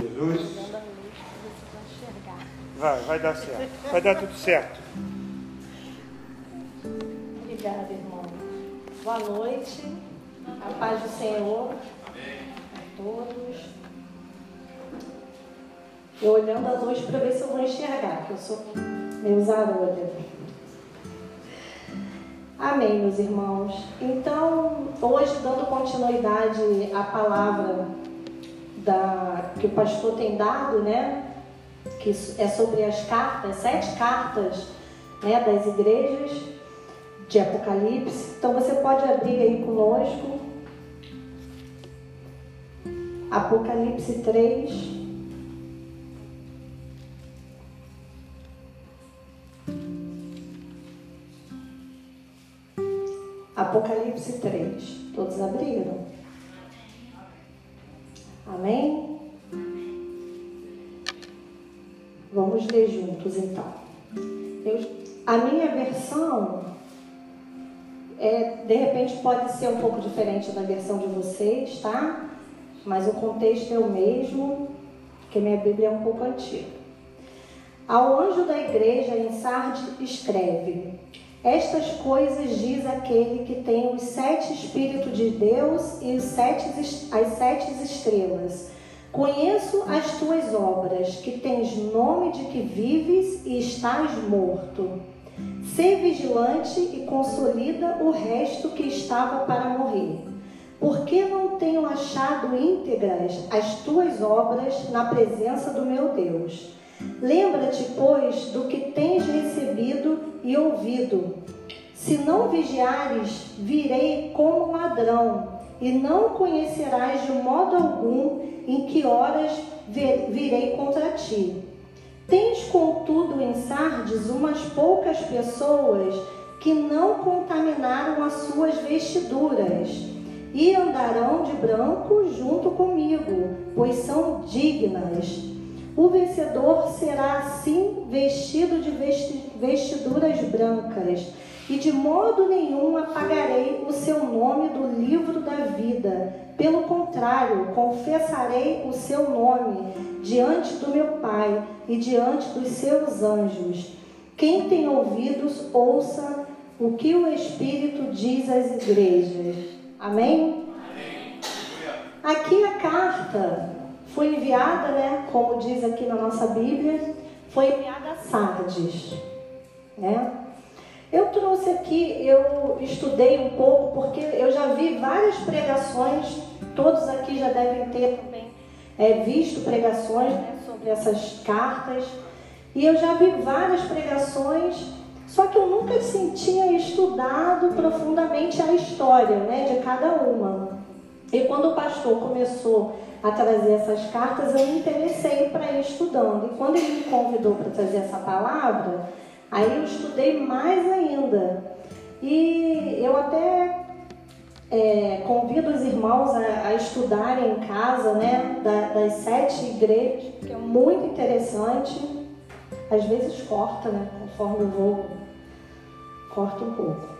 Jesus. Vai, vai dar certo. Vai dar tudo certo. Obrigada, irmão. Boa noite. A paz do Senhor. A todos. Eu olhando as luzes para ver se eu vou enxergar, que eu sou meio zarolha. Amém, meus irmãos. Então, hoje, dando continuidade à palavra da, que o pastor tem dado, né? Que é sobre as cartas, sete cartas né, das igrejas de Apocalipse. Então você pode abrir aí conosco. Apocalipse 3. Apocalipse 3. Todos abriram? Amém? Vamos ler juntos então. Eu, a minha versão é, de repente pode ser um pouco diferente da versão de vocês, tá? Mas o contexto é o mesmo, porque minha Bíblia é um pouco antiga. Ao anjo da igreja em Sardes escreve: estas coisas diz aquele que tem os sete Espíritos de Deus e os sete, as sete estrelas. Conheço as tuas obras, que tens nome de que vives e estás morto. Sê vigilante e consolida o resto que estava para morrer. Porque não tenho achado íntegras as tuas obras na presença do meu Deus. Lembra-te, pois, do que tens recebido e ouvido. Se não vigiares, virei como ladrão, e não conhecerás de modo algum em que horas virei contra ti. Tens, contudo, em Sardes umas poucas pessoas que não contaminaram as suas vestiduras e andarão de branco junto comigo, pois são dignas. O vencedor será assim vestido de vestiduras brancas, e de modo nenhum apagarei o seu nome do livro da vida. Pelo contrário, confessarei o seu nome diante do meu Pai e diante dos seus anjos. Quem tem ouvidos, ouça o que o Espírito diz às igrejas. Amém? Amém. Aqui a carta foi enviada, né, como diz aqui na nossa Bíblia, foi enviada a Sardes, né? Eu trouxe aqui, eu estudei um pouco porque eu já vi várias pregações, todos aqui já devem ter também é, visto pregações né, sobre essas cartas, e eu já vi várias pregações, só que eu nunca tinha estudado profundamente a história né, de cada uma. E quando o pastor começou a trazer essas cartas, eu me interessei para ir estudando. E quando ele me convidou para trazer essa palavra, aí eu estudei mais ainda. E eu até é, convido os irmãos a, a, estudarem em casa, né, da, das sete igrejas, que é muito interessante. Às vezes corta, né, conforme eu vou, corta um pouco.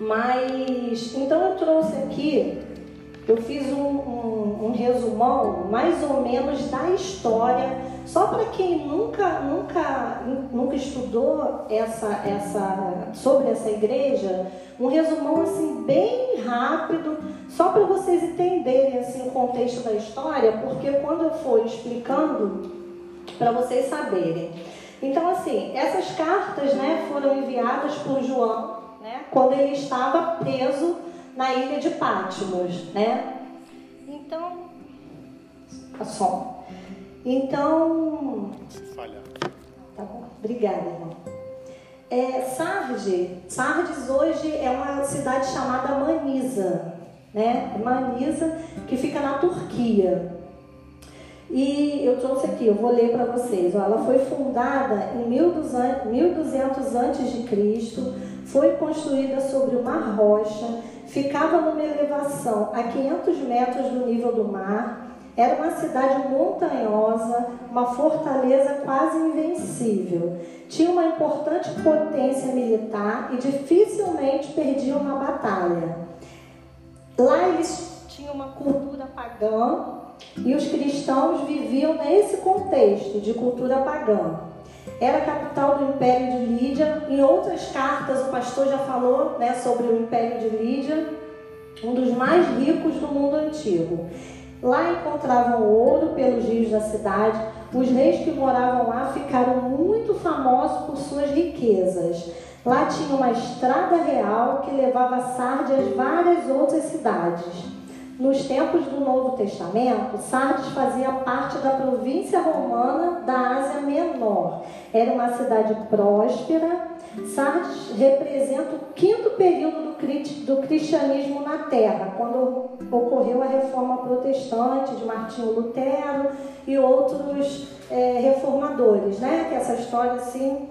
Mas, então eu trouxe aqui eu fiz um, um, um resumão mais ou menos da história, só para quem nunca, nunca, nunca estudou essa, essa, sobre essa igreja, um resumão assim bem rápido, só para vocês entenderem assim, o contexto da história, porque quando eu for explicando, para vocês saberem. Então, assim, essas cartas né, foram enviadas por João né, quando ele estava preso na ilha de Patmos, né? Então, a som. Então, falha. Tá bom. Obrigada, irmão. É, Sardes, Sardes hoje é uma cidade chamada Manisa, né? Manisa, que fica na Turquia. E eu trouxe aqui, eu vou ler para vocês. Ela foi fundada em 1200 a.C., foi construída sobre uma rocha ficava numa elevação a 500 metros do nível do mar. Era uma cidade montanhosa, uma fortaleza quase invencível. Tinha uma importante potência militar e dificilmente perdia uma batalha. Lá eles tinha uma cultura pagã e os cristãos viviam nesse contexto de cultura pagã. Era a capital do Império de Lídia. Em outras cartas, o pastor já falou né, sobre o Império de Lídia, um dos mais ricos do mundo antigo. Lá encontravam ouro pelos rios da cidade. Os reis que moravam lá ficaram muito famosos por suas riquezas. Lá tinha uma estrada real que levava Sardes às várias outras cidades. Nos tempos do Novo Testamento, Sardes fazia parte da província romana da Ásia Menor. Era uma cidade próspera. Sardes representa o quinto período do cristianismo na Terra, quando ocorreu a reforma protestante de Martinho Lutero e outros é, reformadores, né? Que essa história assim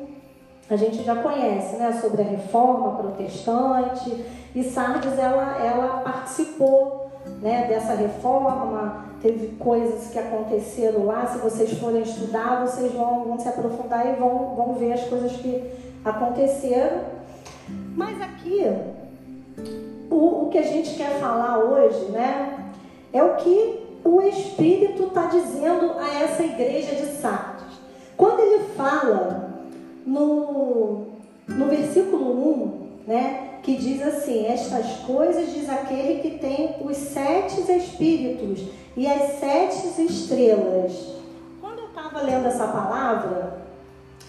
a gente já conhece, né? Sobre a reforma protestante e Sardes ela, ela participou né, dessa reforma, teve coisas que aconteceram lá. Se vocês forem estudar, vocês vão, vão se aprofundar e vão, vão ver as coisas que aconteceram. Mas aqui, o, o que a gente quer falar hoje, né, é o que o Espírito está dizendo a essa igreja de Sardes. Quando ele fala no, no versículo 1, né, que diz assim: Estas coisas diz aquele que tem os sete espíritos e as sete estrelas. Quando eu estava lendo essa palavra,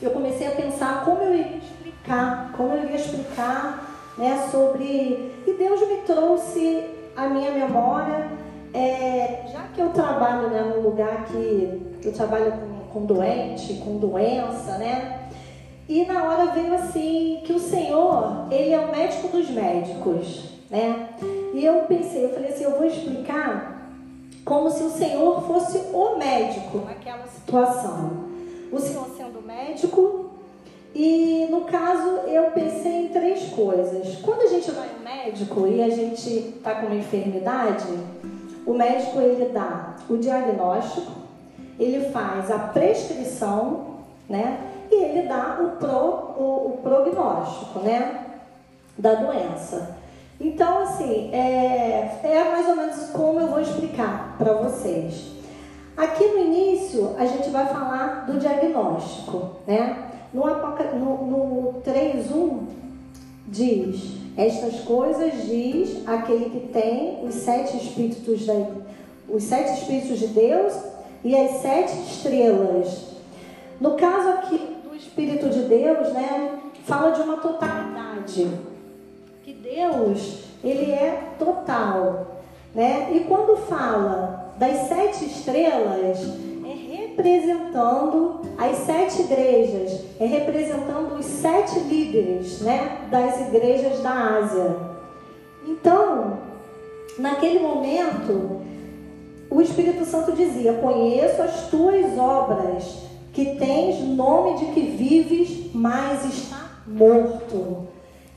eu comecei a pensar como eu iria explicar, como eu iria explicar né, sobre. E Deus me trouxe a minha memória, é, já que eu trabalho né, num lugar que eu trabalho com, com doente, com doença, né? E na hora veio assim que o Senhor, ele é o médico dos médicos, né? E eu pensei, eu falei assim, eu vou explicar como se o Senhor fosse o médico naquela situação. O Senhor sendo médico, e no caso eu pensei em três coisas. Quando a gente vai ao médico e a gente está com uma enfermidade, o médico ele dá o diagnóstico, ele faz a prescrição, né? E ele dá o, pro, o, o prognóstico né, da doença. Então, assim, é, é mais ou menos como eu vou explicar para vocês. Aqui no início, a gente vai falar do diagnóstico, né? No, no, no 3.1 diz, estas coisas diz aquele que tem os sete espíritos, da, os sete espíritos de Deus e as sete estrelas. No caso aqui Espírito de Deus, né, fala de uma totalidade. Que Deus, ele é total, né? E quando fala das sete estrelas, é representando as sete igrejas, é representando os sete líderes, né, das igrejas da Ásia. Então, naquele momento, o Espírito Santo dizia: Conheço as tuas obras que tens nome de que vives, mas está morto.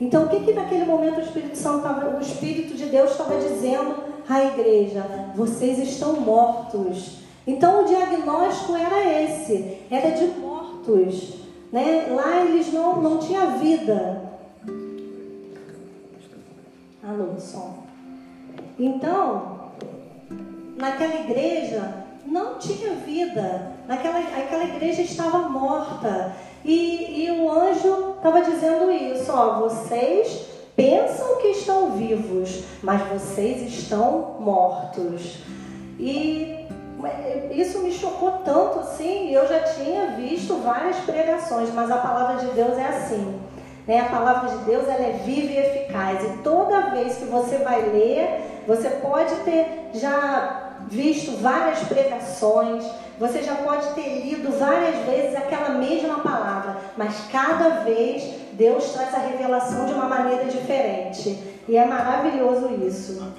Então, o que que naquele momento o Espírito Santo o Espírito de Deus estava dizendo à igreja? Vocês estão mortos. Então, o diagnóstico era esse, era de mortos. Né? Lá eles não, não tinham vida. Alô, som. Então, naquela igreja não tinha vida. Naquela, aquela igreja estava morta. E, e o anjo estava dizendo isso: ó, vocês pensam que estão vivos, mas vocês estão mortos. E isso me chocou tanto assim. Eu já tinha visto várias pregações, mas a palavra de Deus é assim. Né? A palavra de Deus ela é viva e eficaz. E toda vez que você vai ler, você pode ter já visto várias pregações, você já pode ter lido várias vezes aquela mesma palavra, mas cada vez Deus traz a revelação de uma maneira diferente. E é maravilhoso isso.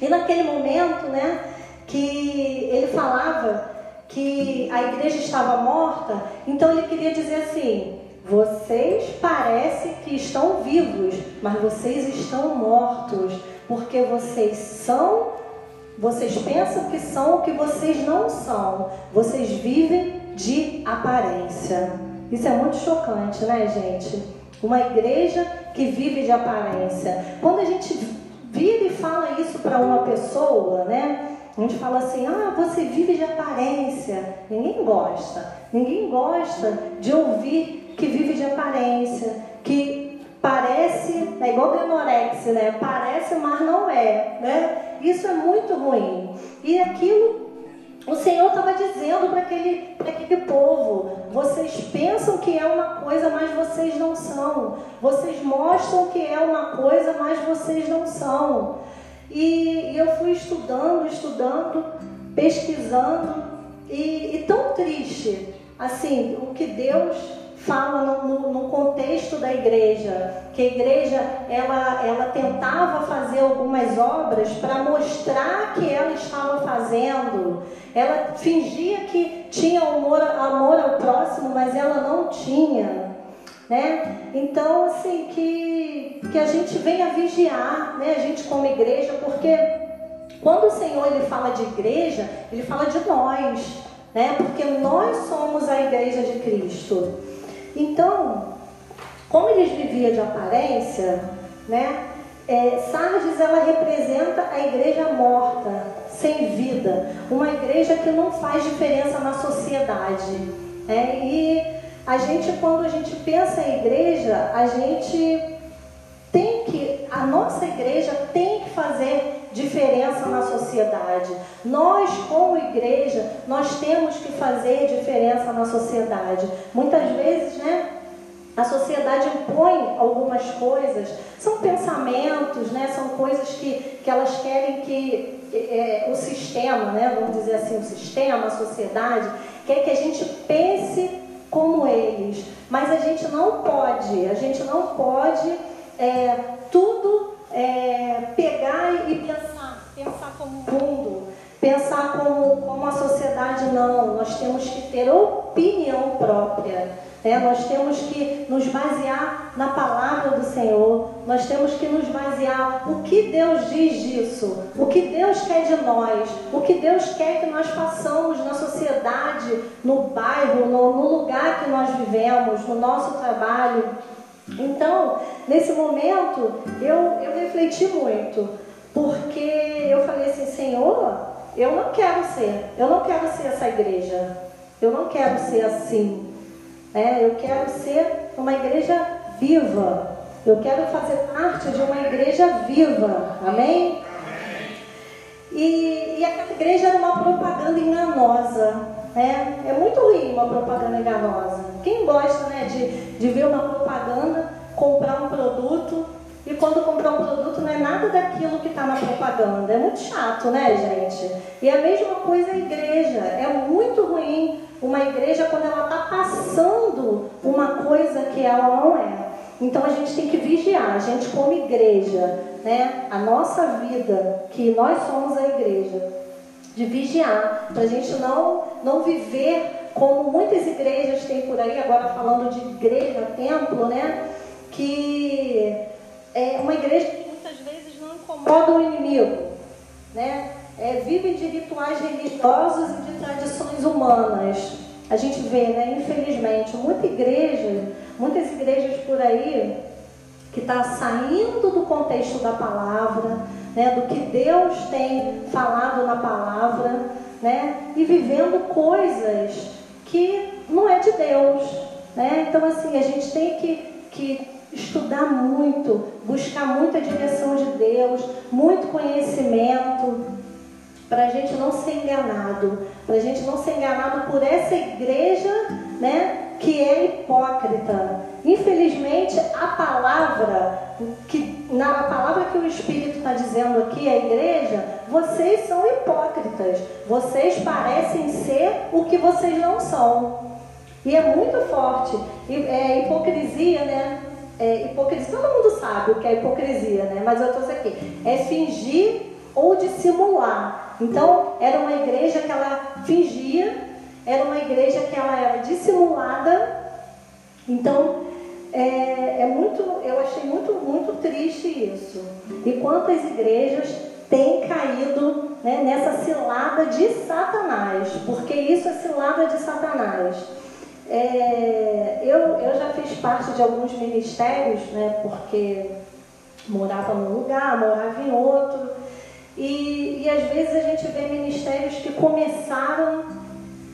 E naquele momento, né, que ele falava que a igreja estava morta, então ele queria dizer assim: vocês parecem que estão vivos, mas vocês estão mortos, porque vocês são vocês pensam que são o que vocês não são. Vocês vivem de aparência. Isso é muito chocante, né, gente? Uma igreja que vive de aparência. Quando a gente vira e fala isso para uma pessoa, né? A gente fala assim, ah, você vive de aparência. Ninguém gosta. Ninguém gosta de ouvir que vive de aparência, que parece, é igual anorexia, né? Parece, mas não é, né? Isso é muito ruim. E aquilo o Senhor estava dizendo para aquele, aquele povo: vocês pensam que é uma coisa, mas vocês não são. Vocês mostram que é uma coisa, mas vocês não são. E, e eu fui estudando, estudando, pesquisando, e, e tão triste, assim, o que Deus fala no, no, contexto da igreja, que a igreja ela, ela tentava fazer algumas obras para mostrar que ela estava fazendo. Ela fingia que tinha amor, amor ao próximo, mas ela não tinha. Né? Então, assim, que, que a gente venha vigiar, né? a gente como igreja, porque quando o Senhor ele fala de igreja, ele fala de nós, né? porque nós somos a igreja de Cristo. Então, como eles viviam de aparência, né? É, Sardes ela representa a igreja morta, sem vida, uma igreja que não faz diferença na sociedade. Né? E a gente, quando a gente pensa em igreja, a gente a nossa igreja tem que fazer diferença na sociedade. Nós, como igreja, nós temos que fazer diferença na sociedade. Muitas vezes, né? A sociedade impõe algumas coisas, são pensamentos, né? são coisas que, que elas querem que é, o sistema, né? vamos dizer assim, o sistema, a sociedade, quer que a gente pense como eles. Mas a gente não pode, a gente não pode é, tudo é, pegar e pensar, pensar como mundo, pensar como, como a sociedade não. Nós temos que ter opinião própria. Né? Nós temos que nos basear na palavra do Senhor, nós temos que nos basear o que Deus diz disso, o que Deus quer de nós, o que Deus quer que nós façamos na sociedade, no bairro, no, no lugar que nós vivemos, no nosso trabalho. Então, nesse momento, eu, eu refleti muito, porque eu falei assim, Senhor, eu não quero ser, eu não quero ser essa igreja, eu não quero ser assim. É, eu quero ser uma igreja viva, eu quero fazer parte de uma igreja viva, amém? E, e aquela igreja era uma propaganda enganosa. É, é muito ruim uma propaganda enganosa. Quem gosta né, de, de ver uma propaganda, comprar um produto e quando comprar um produto não é nada daquilo que está na propaganda. É muito chato, né, gente? E a mesma coisa a igreja. É muito ruim uma igreja quando ela está passando uma coisa que ela não é. Então a gente tem que vigiar, a gente como igreja, né? A nossa vida, que nós somos a igreja de vigiar, para a gente não, não viver como muitas igrejas têm por aí, agora falando de igreja, templo, né? Que é uma igreja que muitas vezes não incomoda o inimigo, né? É, de rituais religiosos e de tradições humanas. A gente vê, né, infelizmente, muita igreja, muitas igrejas por aí que está saindo do contexto da palavra, né, do que Deus tem falado na palavra, né, e vivendo coisas que não é de Deus. Né? Então, assim, a gente tem que, que estudar muito, buscar muita direção de Deus, muito conhecimento, para a gente não ser enganado, para a gente não ser enganado por essa igreja, né? que é hipócrita. Infelizmente, a palavra na palavra que o Espírito está dizendo aqui, a igreja, vocês são hipócritas. Vocês parecem ser o que vocês não são. E é muito forte. E, é, hipocrisia, né? É, hipocrisia, todo mundo sabe o que é hipocrisia, né? Mas eu trouxe aqui. É fingir ou dissimular. Então, era uma igreja que ela fingia era uma igreja que ela era dissimulada. Então, é, é muito, eu achei muito, muito triste isso. E quantas igrejas têm caído né, nessa cilada de Satanás? Porque isso é cilada de Satanás. É, eu, eu já fiz parte de alguns ministérios, né, porque morava num lugar, morava em outro. E, e às vezes a gente vê ministérios que começaram,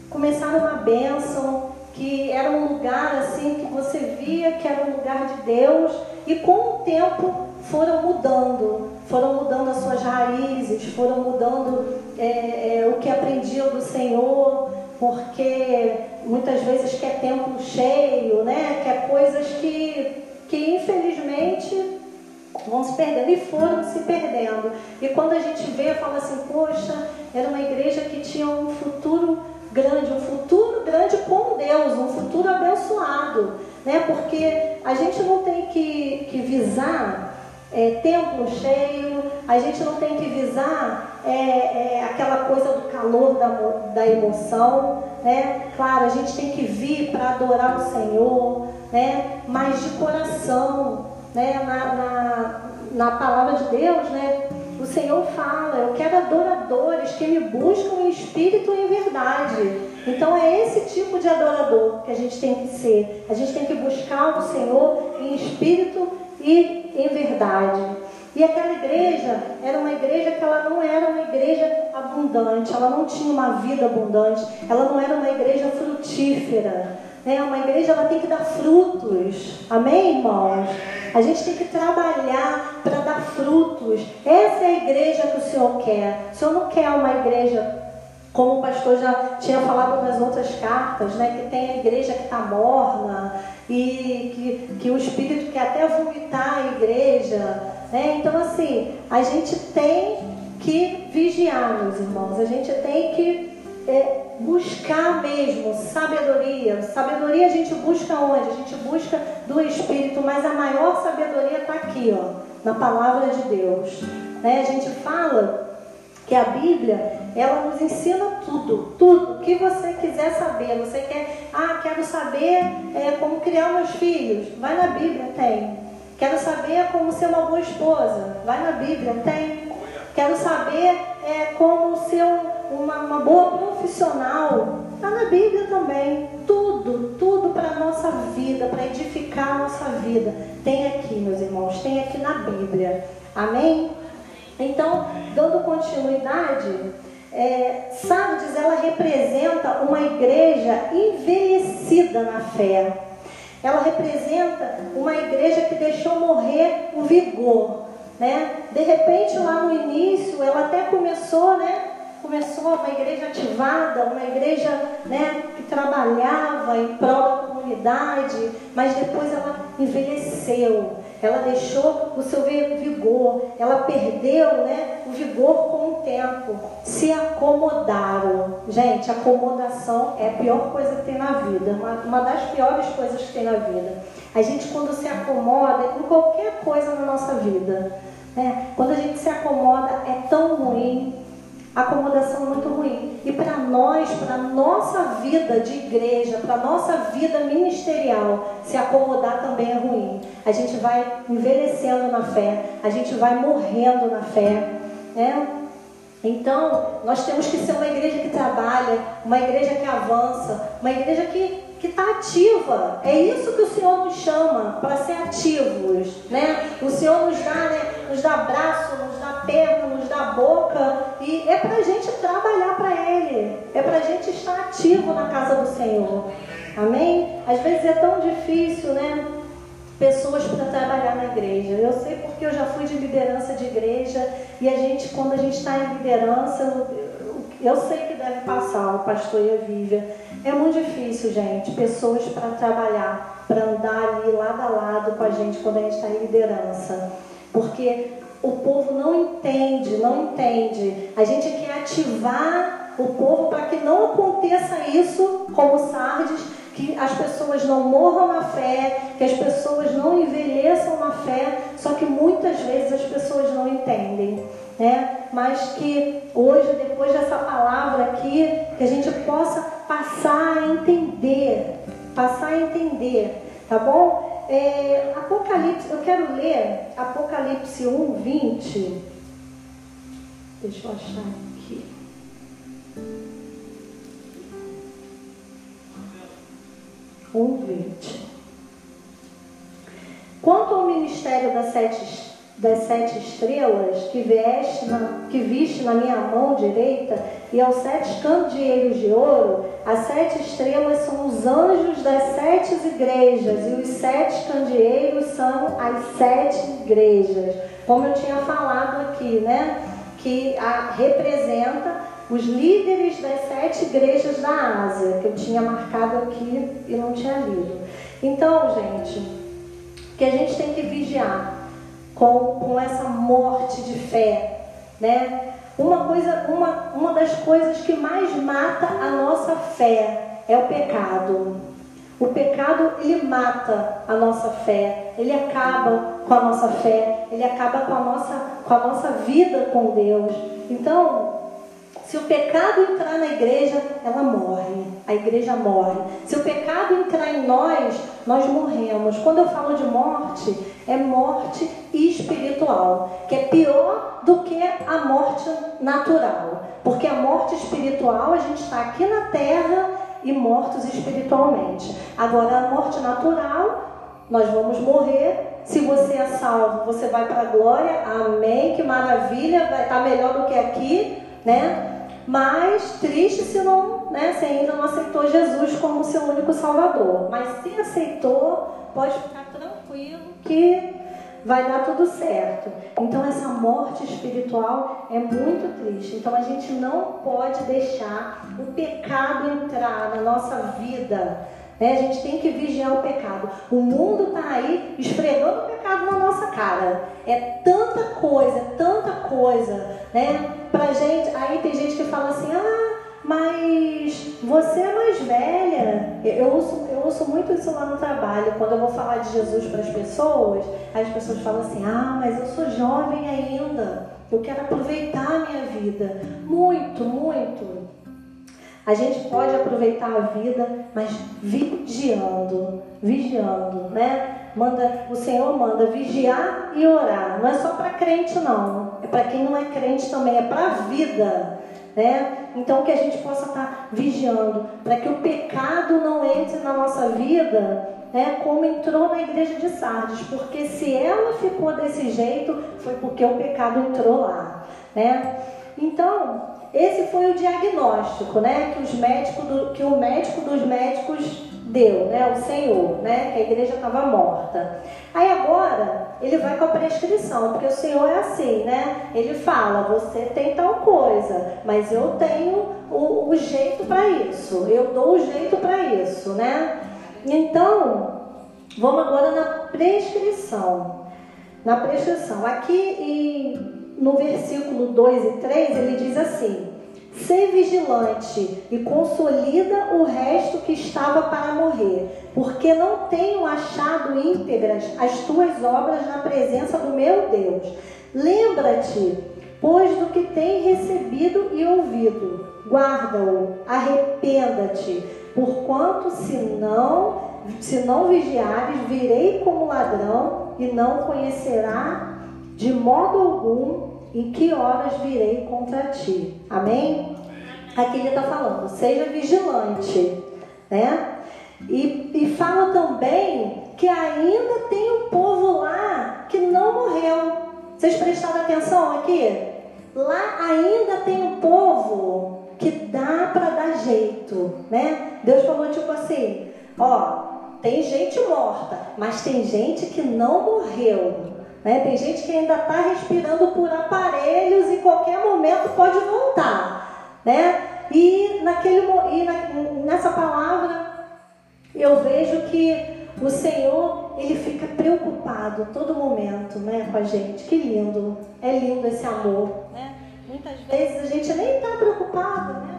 começaram uma bênção, que era um lugar assim que você via que era um lugar de Deus e com o tempo foram mudando, foram mudando as suas raízes, foram mudando é, é, o que aprendiam do Senhor, porque muitas vezes quer templo cheio, né? quer coisas que, que infelizmente vão se perdendo e foram se perdendo. E quando a gente vê, fala assim, poxa, era uma igreja que tinha um futuro grande, um futuro grande com Deus, um futuro abençoado, né? Porque a gente não tem que, que visar é, templo cheio, a gente não tem que visar é, é, aquela coisa do calor da, da emoção, né? Claro, a gente tem que vir para adorar o Senhor, né? Mas de coração, né? Na, na, na palavra de Deus, né? O Senhor fala, eu quero adoradores que me buscam em espírito e em verdade. Então é esse tipo de adorador que a gente tem que ser. A gente tem que buscar o Senhor em espírito e em verdade. E aquela igreja era uma igreja que ela não era uma igreja abundante, ela não tinha uma vida abundante, ela não era uma igreja frutífera. Né? Uma igreja ela tem que dar frutos. Amém, irmãos? A gente tem que trabalhar para dar frutos. Essa é a igreja que o Senhor quer. O Senhor não quer uma igreja como o pastor já tinha falado nas outras cartas, né, que tem a igreja que está morna e que, que o Espírito quer até vomitar a igreja. Né? Então, assim, a gente tem que vigiar, meus irmãos, a gente tem que é, buscar mesmo sabedoria. Sabedoria a gente busca onde? A gente busca do Espírito, mas a maior sabedoria está aqui, ó, na palavra de Deus. Né? A gente fala que a Bíblia ela nos ensina tudo, tudo que você quiser saber. Você quer, ah, quero saber é, como criar meus filhos, vai na Bíblia, tem. Quero saber como ser uma boa esposa, vai na Bíblia, tem. Quero saber é, como ser um, uma, uma boa profissional, está na Bíblia também. Tudo, tudo para a nossa vida, para edificar a nossa vida, tem aqui, meus irmãos, tem aqui na Bíblia. Amém? Então, dando continuidade, é, Sardes ela representa uma igreja envelhecida na fé. Ela representa uma igreja que deixou morrer o vigor, né? De repente lá no início ela até começou, né? Começou uma igreja ativada, uma igreja né, que trabalhava em prol da comunidade, mas depois ela envelheceu ela deixou o seu vigor, ela perdeu né, o vigor com o tempo, se acomodaram. Gente, acomodação é a pior coisa que tem na vida, uma, uma das piores coisas que tem na vida. A gente, quando se acomoda em qualquer coisa na nossa vida, né, quando a gente se acomoda, é tão ruim, acomodação muito ruim. E para nós, para nossa vida de igreja, para nossa vida ministerial, se acomodar também é ruim. A gente vai envelhecendo na fé, a gente vai morrendo na fé. Né? Então, nós temos que ser uma igreja que trabalha, uma igreja que avança, uma igreja que que está ativa. É isso que o Senhor nos chama para ser ativos, né? O Senhor nos dá, né? Nos dá braço, nos dá perna, nos dá boca e é para a gente trabalhar para Ele. É para a gente estar ativo na casa do Senhor. Amém? Às vezes é tão difícil, né? Pessoas para trabalhar na igreja. Eu sei porque eu já fui de liderança de igreja e a gente, quando a gente está em liderança, eu, sei que deve passar o pastor e a Vívia é muito difícil, gente, pessoas para trabalhar, para andar ali lado a lado com a gente quando a gente está em liderança. Porque o povo não entende, não entende. A gente quer ativar o povo para que não aconteça isso como Sardes, que as pessoas não morram na fé, que as pessoas não envelheçam na fé, só que muitas vezes as pessoas não entendem né? Mas que hoje, depois dessa palavra aqui, que a gente possa passar a entender, passar a entender, tá bom? É, Apocalipse, eu quero ler Apocalipse 1, 20. Deixa eu achar aqui. Um vinte. Quanto ao ministério das sete das sete estrelas que veste na, que viste na minha mão direita e aos sete candeeiros de ouro, as sete estrelas são os anjos das sete igrejas e os sete candeeiros são as sete igrejas. Como eu tinha falado aqui, né? Que a, representa os líderes das sete igrejas da Ásia, que eu tinha marcado aqui e não tinha lido. Então, gente, que a gente tem que vigiar com, com essa morte de fé, né? Uma coisa, uma, uma das coisas que mais mata a nossa fé é o pecado. O pecado ele mata a nossa fé, ele acaba com a nossa fé, ele acaba com a nossa, com a nossa vida com Deus. Então, se o pecado entrar na igreja, ela morre. A igreja morre. Se o pecado entrar em nós, nós morremos. Quando eu falo de morte, é morte espiritual, que é pior do que a morte natural. Porque a morte espiritual, a gente está aqui na terra e mortos espiritualmente. Agora, a morte natural, nós vamos morrer. Se você é salvo, você vai para a glória. Amém. Que maravilha. Vai estar melhor do que aqui, né? Mas triste se não, né, se ainda não aceitou Jesus como seu único Salvador. Mas se aceitou, pode ficar tranquilo que vai dar tudo certo. Então essa morte espiritual é muito triste. Então a gente não pode deixar o pecado entrar na nossa vida. Né? A gente tem que vigiar o pecado. O mundo está aí esfregando o pecado na nossa cara. É tanta coisa, tanta coisa, né? Pra gente, aí tem gente que fala assim, ah, mas você é mais velha. Eu ouço, eu ouço muito isso lá no trabalho. Quando eu vou falar de Jesus para as pessoas, as pessoas falam assim: Ah, mas eu sou jovem ainda. Eu quero aproveitar a minha vida. Muito, muito. A gente pode aproveitar a vida, mas vigiando, vigiando, né? Manda, o Senhor manda vigiar e orar. Não é só para crente não, é para quem não é crente também, é para a vida, né? Então que a gente possa estar tá vigiando para que o pecado não entre na nossa vida, né? Como entrou na igreja de Sardes, porque se ela ficou desse jeito foi porque o pecado entrou lá, né? Então esse foi o diagnóstico, né, que os médicos do, que o médico dos médicos deu, né, o Senhor, né, que a igreja estava morta. Aí agora ele vai com a prescrição, porque o Senhor é assim, né? Ele fala, você tem tal coisa, mas eu tenho o, o jeito para isso, eu dou o jeito para isso, né? Então, vamos agora na prescrição. Na prescrição. Aqui em no versículo 2 e 3, ele diz assim: Ser vigilante e consolida o resto que estava para morrer, porque não tenho achado íntegras as tuas obras na presença do meu Deus. Lembra-te, pois, do que tem recebido e ouvido. Guarda-o, arrependa-te, porquanto se não, se não vigiares, virei como ladrão e não conhecerá de modo algum em que horas virei contra ti. Amém? Aqui ele está falando, seja vigilante, né? E, e fala também que ainda tem um povo lá que não morreu. Vocês prestaram atenção aqui? Lá ainda tem um povo que dá para dar jeito, né? Deus falou tipo assim, ó, tem gente morta, mas tem gente que não morreu. Né? Tem gente que ainda está respirando por aparelhos e qualquer momento pode voltar. Né? E, naquele, e na, nessa palavra eu vejo que o Senhor ele fica preocupado todo momento né, com a gente. Que lindo, é lindo esse amor. Né? Muitas vezes a gente nem está preocupado, né?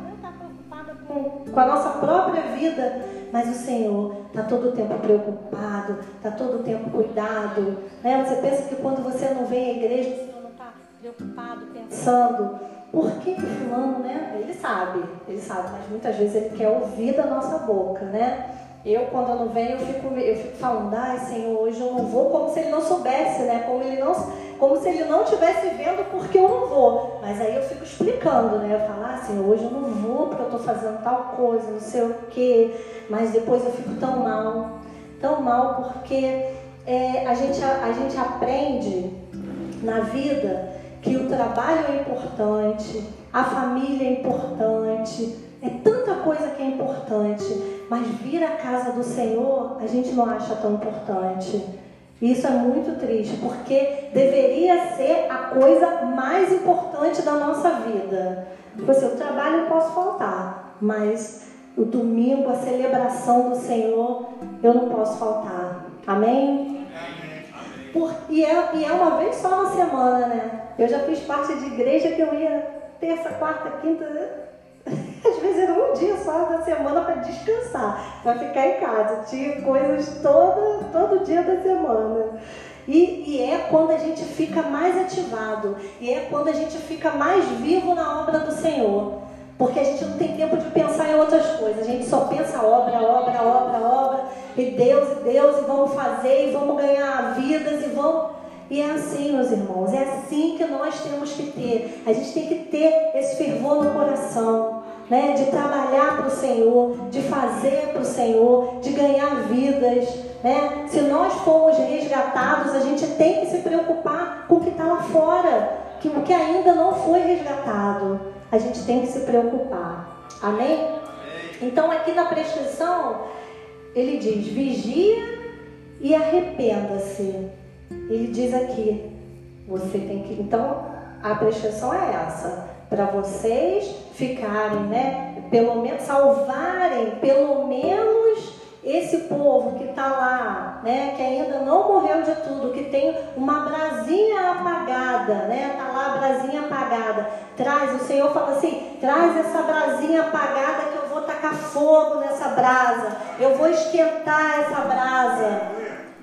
Com, com a nossa própria vida mas o Senhor está todo o tempo preocupado, está todo o tempo cuidado. Né? Você pensa que quando você não vem à igreja, o Senhor não está preocupado, pensando, por que o fulano, né? Ele sabe, ele sabe, mas muitas vezes ele quer ouvir da nossa boca, né? Eu, quando eu não venho, eu fico, eu fico falando, ai Senhor, hoje eu não vou, como se ele não soubesse, né? Como, ele não, como se ele não estivesse vendo porque eu não vou. Mas aí eu fico explicando, né? Eu falo, ah, Senhor, hoje eu não vou porque eu estou fazendo tal coisa, não sei o quê. Mas depois eu fico tão mal, tão mal, porque é, a, gente, a, a gente aprende na vida que o trabalho é importante, a família é importante, é tanta coisa que é importante, mas vir à casa do Senhor a gente não acha tão importante. Isso é muito triste, porque deveria ser a coisa mais importante da nossa vida. Tipo assim, o trabalho eu posso faltar, mas o domingo, a celebração do Senhor, eu não posso faltar. Amém? Por, e, é, e é uma vez só na semana, né? Eu já fiz parte de igreja que eu ia terça, quarta, quinta. Era um dia só da semana para descansar, para ficar em casa. Tinha coisas todo, todo dia da semana. E, e, é quando a gente fica mais ativado, e é quando a gente fica mais vivo na obra do Senhor. Porque a gente não tem tempo de pensar em outras coisas, a gente só pensa obra, obra, obra, obra, e Deus, e Deus, e vamos fazer, e vamos ganhar vidas, e vamos. E é assim, meus irmãos, é assim que nós temos que ter. A gente tem que ter esse fervor no coração, né? De trabalhar para o Senhor, de fazer para o Senhor, de ganhar vidas, né? Se nós formos resgatados, a gente tem que se preocupar com o que está lá fora, que o que ainda não foi resgatado. A gente tem que se preocupar. Amém? Então aqui na prescrição ele diz: vigia e arrependa-se. Ele diz aqui, você tem que. Então, a prescrição é essa. Para vocês ficarem, né? Pelo menos salvarem, pelo menos esse povo que está lá, né, que ainda não morreu de tudo, que tem uma brasinha apagada, né, tá lá a brasinha apagada, traz, o Senhor fala assim, traz essa brasinha apagada que eu vou tacar fogo nessa brasa, eu vou esquentar essa brasa,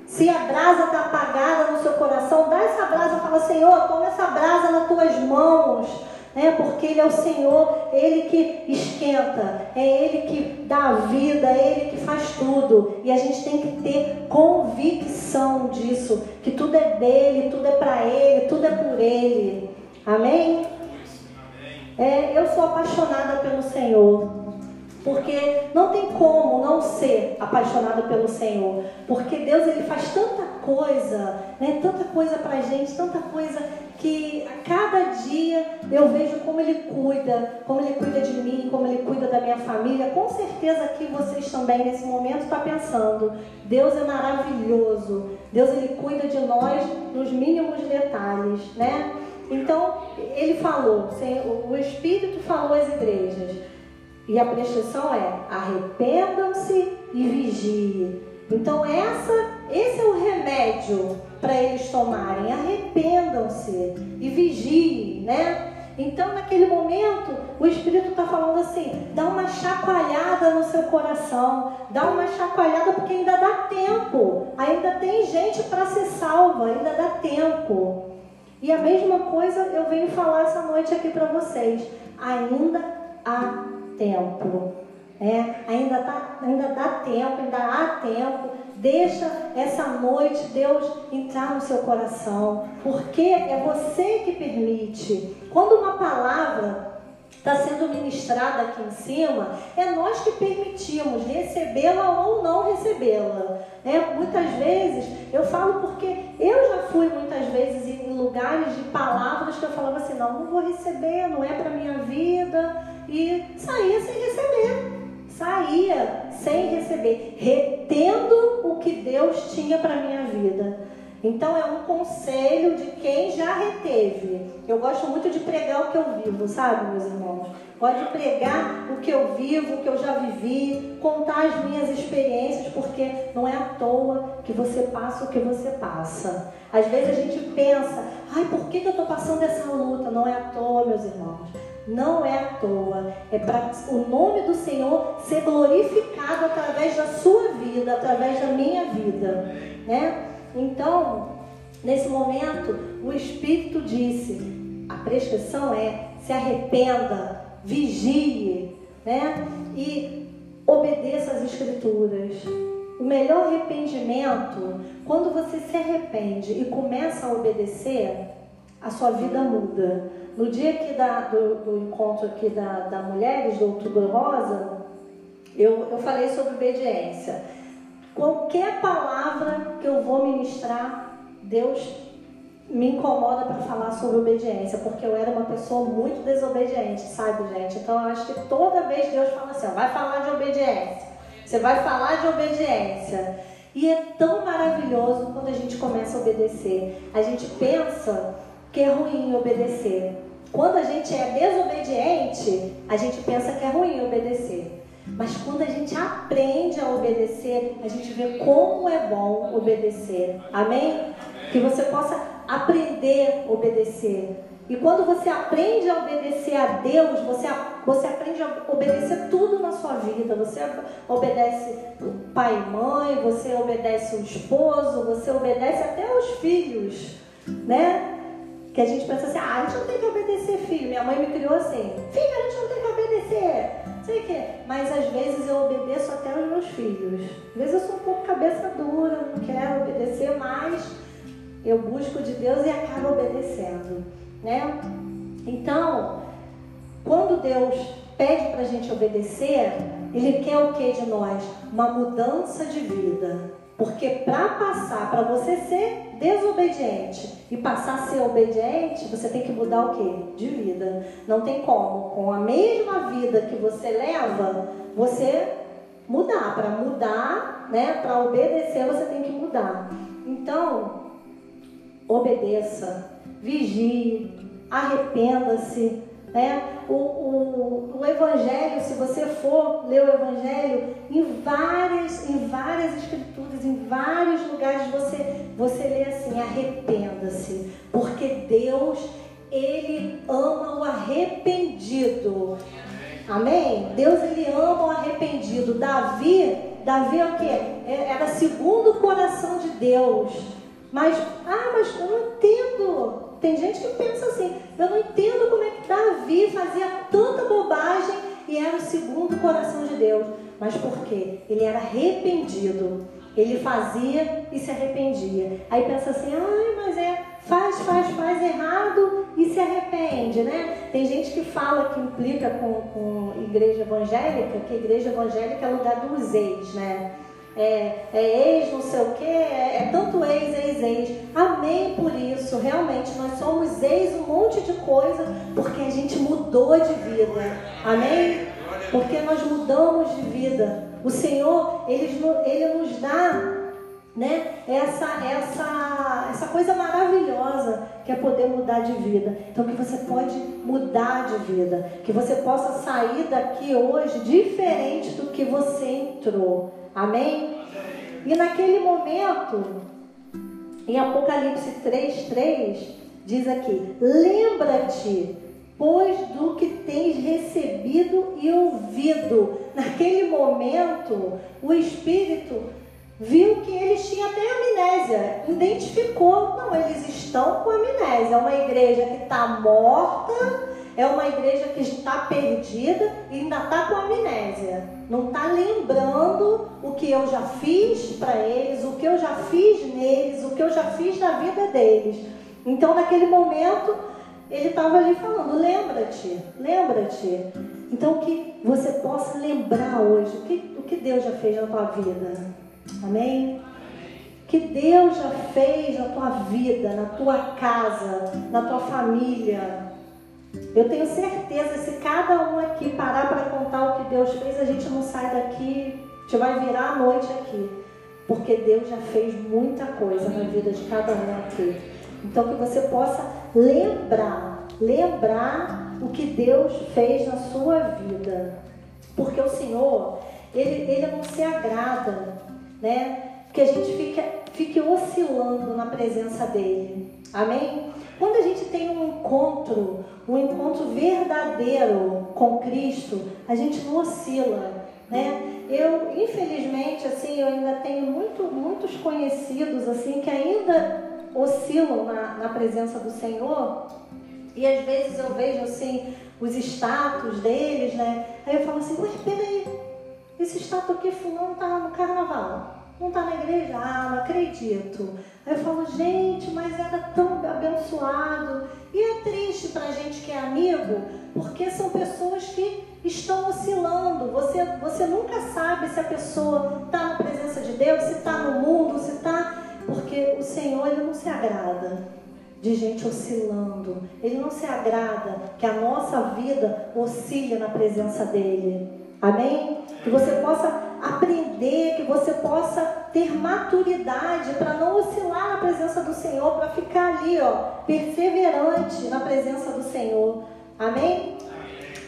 se a brasa está apagada no seu coração, dá essa brasa e fala, Senhor, toma essa brasa nas tuas mãos. Né? Porque Ele é o Senhor, Ele que esquenta, é Ele que dá a vida, é Ele que faz tudo. E a gente tem que ter convicção disso, que tudo é dele, tudo é para Ele, tudo é por Ele. Amém? É, eu sou apaixonada pelo Senhor. Porque não tem como não ser apaixonado pelo Senhor. Porque Deus ele faz tanta coisa, né? tanta coisa pra gente, tanta coisa que a cada dia eu vejo como Ele cuida, como Ele cuida de mim, como Ele cuida da minha família. Com certeza que vocês também nesse momento estão tá pensando, Deus é maravilhoso, Deus Ele cuida de nós nos mínimos detalhes, né? Então, Ele falou, o Espírito falou às igrejas, e a prescrição é: arrependam-se e vigiem. Então essa, esse é o remédio para eles tomarem. Arrependam-se e vigiem, né? Então, naquele momento, o Espírito está falando assim: dá uma chacoalhada no seu coração, dá uma chacoalhada porque ainda dá tempo, ainda tem gente para ser salva, ainda dá tempo. E a mesma coisa eu venho falar essa noite aqui para vocês: ainda há tempo. É, ainda, tá, ainda dá tempo, ainda há tempo. Deixa essa noite Deus entrar no seu coração, porque é você que permite. Quando uma palavra está sendo ministrada aqui em cima, é nós que permitimos recebê-la ou não recebê-la. É, muitas vezes, eu falo porque eu já fui muitas vezes em lugares de palavras que eu falava assim, não, não vou receber, não é para minha vida, e saía sem receber. Saía sem receber, retendo o que Deus tinha para minha vida. Então é um conselho de quem já reteve. Eu gosto muito de pregar o que eu vivo, sabe, meus irmãos? Gosto de pregar o que eu vivo, o que eu já vivi, contar as minhas experiências, porque não é à toa que você passa o que você passa. Às vezes a gente pensa, ai, por que, que eu estou passando essa luta? Não é à toa, meus irmãos. Não é à toa. É para o nome do Senhor ser glorificado através da sua vida, através da minha vida. Né? Então, nesse momento, o Espírito disse: a prescrição é se arrependa, vigie, né? E obedeça às Escrituras. O melhor arrependimento, quando você se arrepende e começa a obedecer, a sua vida muda. No dia aqui da, do, do, encontro aqui da, da Mulheres do Outubro Rosa, eu, eu falei sobre obediência. Qualquer palavra que eu vou ministrar, Deus me incomoda para falar sobre obediência, porque eu era uma pessoa muito desobediente, sabe, gente? Então eu acho que toda vez Deus fala assim, vai falar de obediência. Você vai falar de obediência. E é tão maravilhoso quando a gente começa a obedecer. A gente pensa que é ruim obedecer. Quando a gente é desobediente, a gente pensa que é ruim obedecer. Mas quando a gente aprende a obedecer, a gente vê como é bom obedecer. Amém? Que você possa aprender a obedecer. E quando você aprende a obedecer a Deus, você, você aprende a obedecer tudo na sua vida. Você obedece pai e mãe, você obedece o esposo, você obedece até os filhos, né? Que a gente pensa assim, ah, a gente não tem que obedecer filho. Minha mãe me criou assim, filho, a gente não tem que obedecer. Sei que, mas às vezes eu obedeço até os meus filhos. Às vezes eu sou um pouco cabeça dura, não quero obedecer, mas eu busco de Deus e acabo obedecendo né? Então, quando Deus pede para a gente obedecer, Ele quer o que de nós? Uma mudança de vida. Porque para passar, para você ser desobediente e passar a ser obediente, você tem que mudar o que? De vida. Não tem como. Com a mesma vida que você leva, você mudar. Para mudar, né? Para obedecer, você tem que mudar. Então, obedeça vigie, arrependa-se. Né? O, o, o Evangelho, se você for ler o Evangelho, em várias, em várias escrituras, em vários lugares você, você lê assim, arrependa-se, porque Deus, Ele ama o arrependido. Amém? Deus, Ele ama o arrependido. Davi, Davi é o quê? É, era segundo o coração de Deus. Mas, ah, mas eu não entendo. Tem gente que pensa assim, eu não entendo como é que Davi fazia tanta bobagem e era o segundo coração de Deus. Mas por quê? Ele era arrependido. Ele fazia e se arrependia. Aí pensa assim, ai, mas é, faz, faz, faz errado e se arrepende, né? Tem gente que fala que implica com, com igreja evangélica, que igreja evangélica é lugar dos ex, né? É, é ex, não sei o que, é, é, tanto ex, ex, ex. Amém por isso. Realmente, nós somos ex um monte de coisa porque a gente mudou de vida. Amém? Porque nós mudamos de vida. O Senhor, Ele, ele nos dá né, essa, essa, essa coisa maravilhosa que é poder mudar de vida. Então, que você pode mudar de vida. Que você possa sair daqui hoje diferente do que você entrou. Amém? E naquele momento, em Apocalipse 3,3, diz aqui: Lembra-te, pois, do que tens recebido e ouvido. Naquele momento, o Espírito viu que eles tinham até amnésia, identificou, não, eles estão com amnésia. É uma igreja que está morta é uma igreja que está perdida e ainda está com amnésia. Não está lembrando o que eu já fiz para eles, o que eu já fiz neles, o que eu já fiz na vida deles. Então, naquele momento, ele estava ali falando: lembra-te, lembra-te. Então, que você possa lembrar hoje o que, o que Deus já fez na tua vida. Amém? que Deus já fez na tua vida, na tua casa, na tua família, eu tenho certeza, se cada um aqui parar para contar o que Deus fez, a gente não sai daqui, a gente vai virar a noite aqui. Porque Deus já fez muita coisa na vida de cada um aqui. Então que você possa lembrar, lembrar o que Deus fez na sua vida. Porque o Senhor, Ele, ele não se agrada, né? Que a gente fique, fique oscilando na presença dEle. Amém? Quando a gente tem um encontro, um encontro verdadeiro com Cristo, a gente não oscila, né? Eu, infelizmente, assim, eu ainda tenho muito, muitos conhecidos, assim, que ainda oscilam na, na presença do Senhor, e às vezes eu vejo, assim, os status deles, né? Aí eu falo assim, ué, peraí, esse status aqui fulano tá no carnaval. Não está na igreja? Ah, não acredito. Aí eu falo, gente, mas era tão abençoado. E é triste para a gente que é amigo, porque são pessoas que estão oscilando. Você, você nunca sabe se a pessoa está na presença de Deus, se está no mundo, se está. Porque o Senhor ele não se agrada. de gente oscilando. Ele não se agrada que a nossa vida oscile na presença dele. Amém? Que você possa aprender, que você possa ter maturidade para não oscilar na presença do Senhor, para ficar ali, ó, perseverante na presença do Senhor. Amém?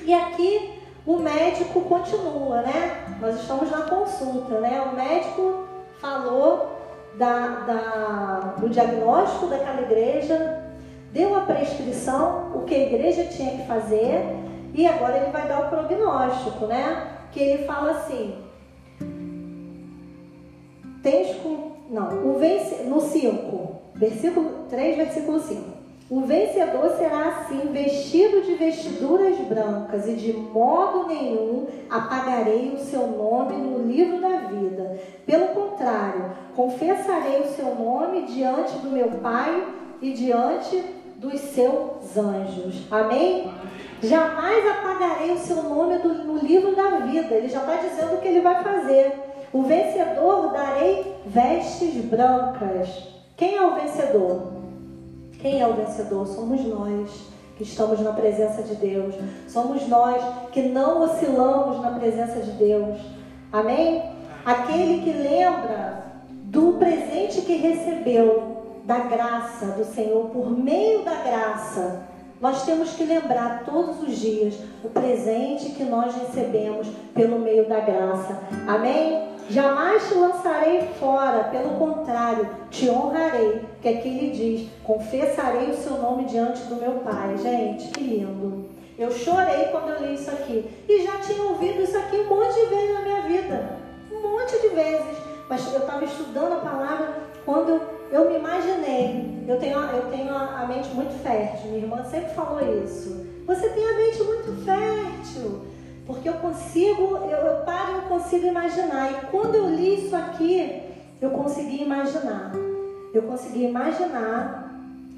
E aqui o médico continua, né? Nós estamos na consulta, né? O médico falou da, da, do diagnóstico daquela igreja, deu a prescrição, o que a igreja tinha que fazer, e agora ele vai dar o prognóstico, né? Que ele fala assim: tens com. Não, o vence, no 5, versículo 3, versículo 5. O vencedor será assim, vestido de vestiduras brancas, e de modo nenhum apagarei o seu nome no livro da vida. Pelo contrário, confessarei o seu nome diante do meu Pai e diante dos seus anjos. Amém? Jamais apagarei o seu nome no livro da vida. Ele já está dizendo o que ele vai fazer. O vencedor darei vestes brancas. Quem é o vencedor? Quem é o vencedor? Somos nós que estamos na presença de Deus. Somos nós que não oscilamos na presença de Deus. Amém? Aquele que lembra do presente que recebeu, da graça do Senhor, por meio da graça. Nós temos que lembrar todos os dias o presente que nós recebemos pelo meio da graça. Amém? Jamais te lançarei fora, pelo contrário, te honrarei. Que aqui ele diz: confessarei o seu nome diante do meu Pai. Gente, que lindo. Eu chorei quando eu li isso aqui. E já tinha ouvido isso aqui um monte de vezes na minha vida. Um monte de vezes. Mas eu estava estudando a palavra quando eu me imaginei. Eu tenho, eu tenho a mente muito fértil. Minha irmã sempre falou isso. Você tem a mente muito fértil. Porque eu consigo, eu, eu paro e eu consigo imaginar. E quando eu li isso aqui, eu consegui imaginar. Eu consegui imaginar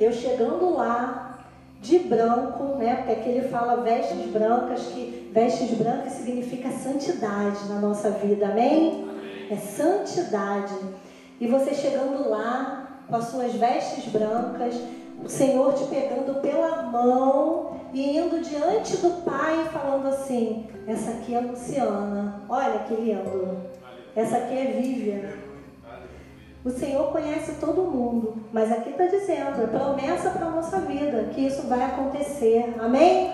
eu chegando lá de branco, né? Porque aqui ele fala vestes brancas, que vestes brancas significa santidade na nossa vida, amém? É santidade. E você chegando lá com as suas vestes brancas, o Senhor te pegando pela mão e indo diante do Pai falando assim: essa aqui é Luciana, olha que lindo. Essa aqui é Vivian. O Senhor conhece todo mundo, mas aqui está dizendo, é promessa para a nossa vida, que isso vai acontecer. Amém?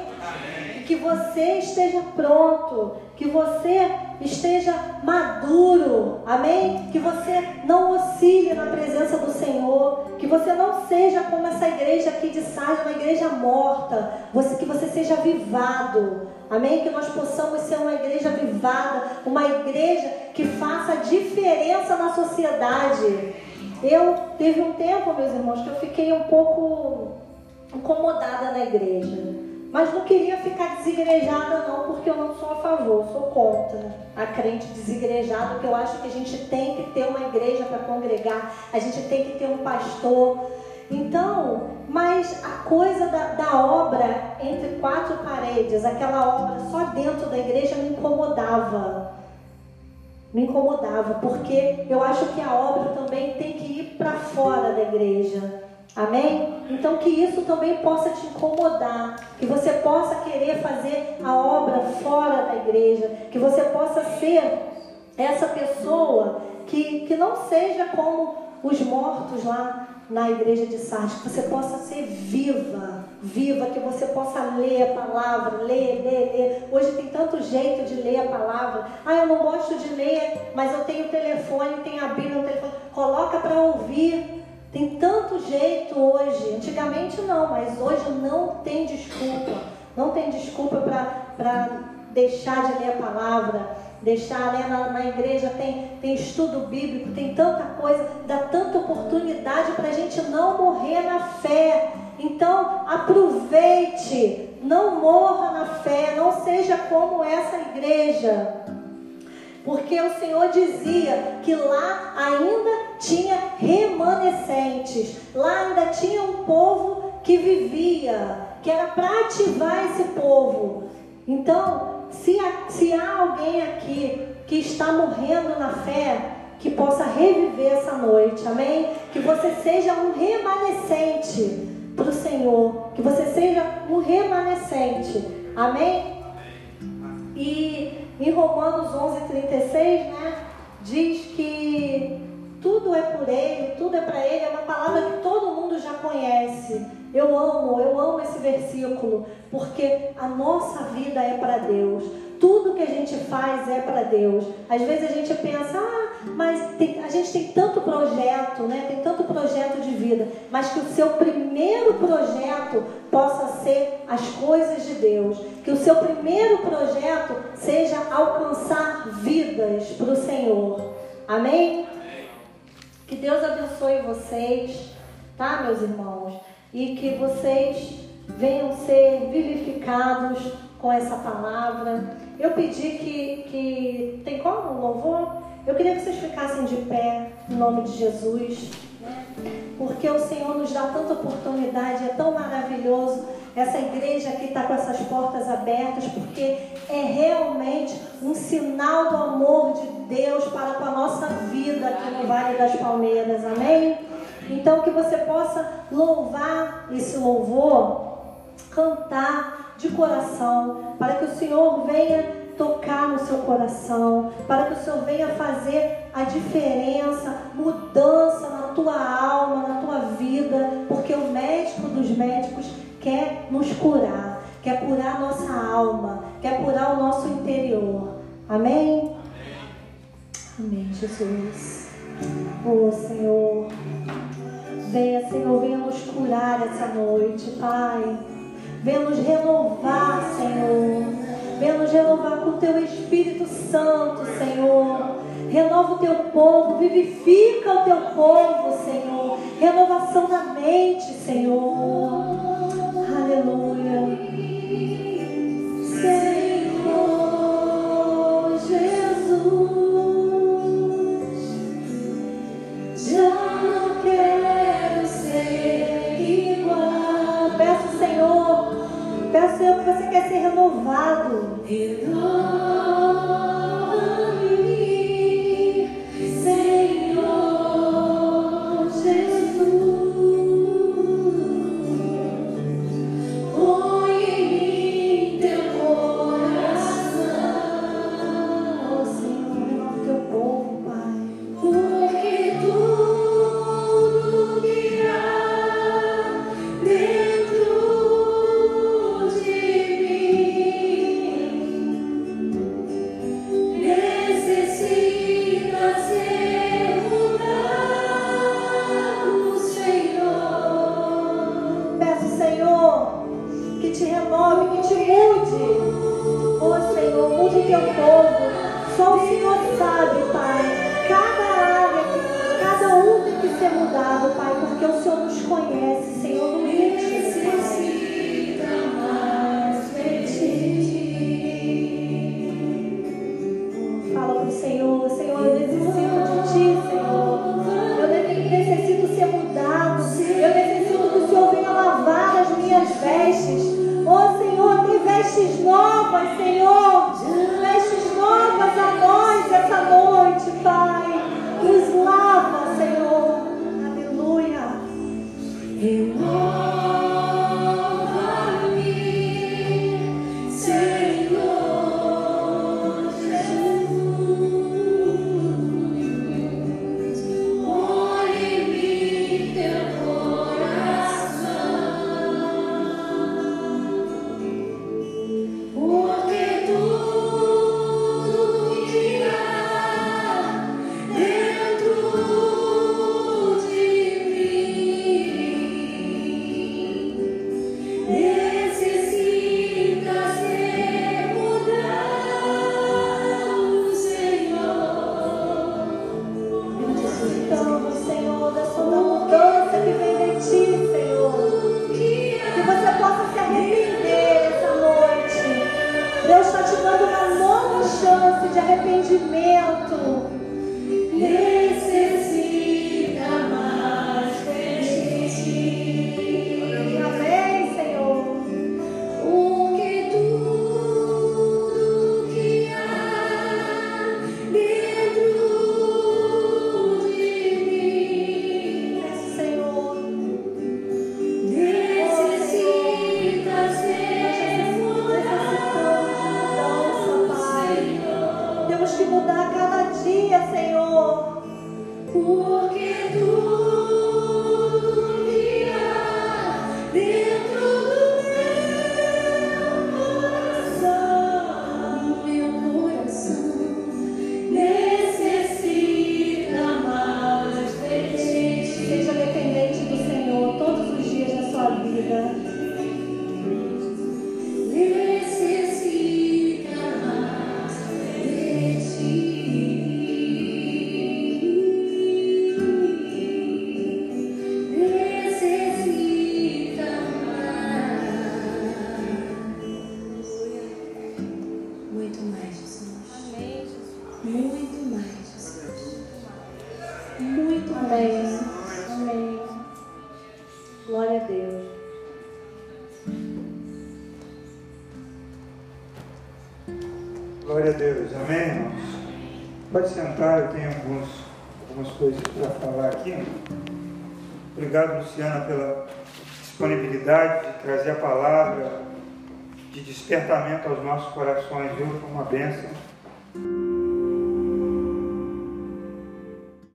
Que você esteja pronto, que você esteja maduro, amém? Que você não oscile na presença do Senhor, que você não seja como essa igreja aqui de Sardes, uma igreja morta, você, que você seja avivado, amém? Que nós possamos ser uma igreja avivada, uma igreja que faça diferença na sociedade. Eu teve um tempo, meus irmãos, que eu fiquei um pouco incomodada na igreja. Mas não queria ficar desigrejada, não, porque eu não sou a favor, sou contra a crente desigrejada, porque eu acho que a gente tem que ter uma igreja para congregar, a gente tem que ter um pastor. Então, mas a coisa da, da obra entre quatro paredes, aquela obra só dentro da igreja me incomodava. Me incomodava, porque eu acho que a obra também tem que ir para fora da igreja. Amém? Então que isso também possa te incomodar, que você possa querer fazer a obra fora da igreja, que você possa ser essa pessoa que, que não seja como os mortos lá na igreja de Sardes, que você possa ser viva, viva, que você possa ler a palavra, ler, ler, ler. Hoje tem tanto jeito de ler a palavra. Ah, eu não gosto de ler, mas eu tenho telefone, tenho a Bíblia no telefone. Coloca para ouvir. Tem tanto jeito hoje. Antigamente não, mas hoje não tem desculpa. Não tem desculpa para deixar de ler a palavra, deixar ler na, na igreja. Tem, tem estudo bíblico, tem tanta coisa, dá tanta oportunidade para a gente não morrer na fé. Então, aproveite, não morra na fé, não seja como essa igreja. Porque o Senhor dizia que lá ainda tinha remanescentes, lá ainda tinha um povo que vivia, que era para ativar esse povo. Então, se há, se há alguém aqui que está morrendo na fé, que possa reviver essa noite, amém? Que você seja um remanescente para o Senhor, que você seja um remanescente. Amém? E em Romanos 11, 36, né, diz que tudo é por Ele, tudo é para Ele, é uma palavra que todo mundo já conhece. Eu amo, eu amo esse versículo, porque a nossa vida é para Deus. Tudo que a gente faz é para Deus. Às vezes a gente pensa, ah, mas tem, a gente tem tanto projeto, né? Tem tanto projeto de vida, mas que o seu primeiro projeto possa ser as coisas de Deus. Que o seu primeiro projeto seja alcançar vidas para o Senhor. Amém? Que Deus abençoe vocês, tá, meus irmãos? E que vocês venham ser vivificados com essa palavra. Eu pedi que, que tem como louvor? Eu queria que vocês ficassem de pé, em nome de Jesus, né? porque o Senhor nos dá tanta oportunidade, é tão maravilhoso. Essa igreja aqui está com essas portas abertas, porque é realmente um sinal do amor de Deus para com a nossa vida aqui no Vale das Palmeiras, amém? Então, que você possa louvar esse louvor, cantar de coração, para que o Senhor venha tocar no seu coração, para que o Senhor venha fazer a diferença, mudança na tua alma, na tua vida, porque o médico dos médicos quer nos curar, quer curar nossa alma, quer curar o nosso interior. Amém? Amém, Jesus. Oh, Senhor. Venha, Senhor, venha nos curar essa noite, Pai. Venha nos renovar, Senhor. Venha nos renovar com o teu Espírito Santo, Senhor. Renova o teu povo, vivifica o teu povo, Senhor. Renovação na mente, Senhor. Aleluia. Vestes novas, Senhor. A palavra de despertamento aos nossos corações, viu? Foi uma bênção.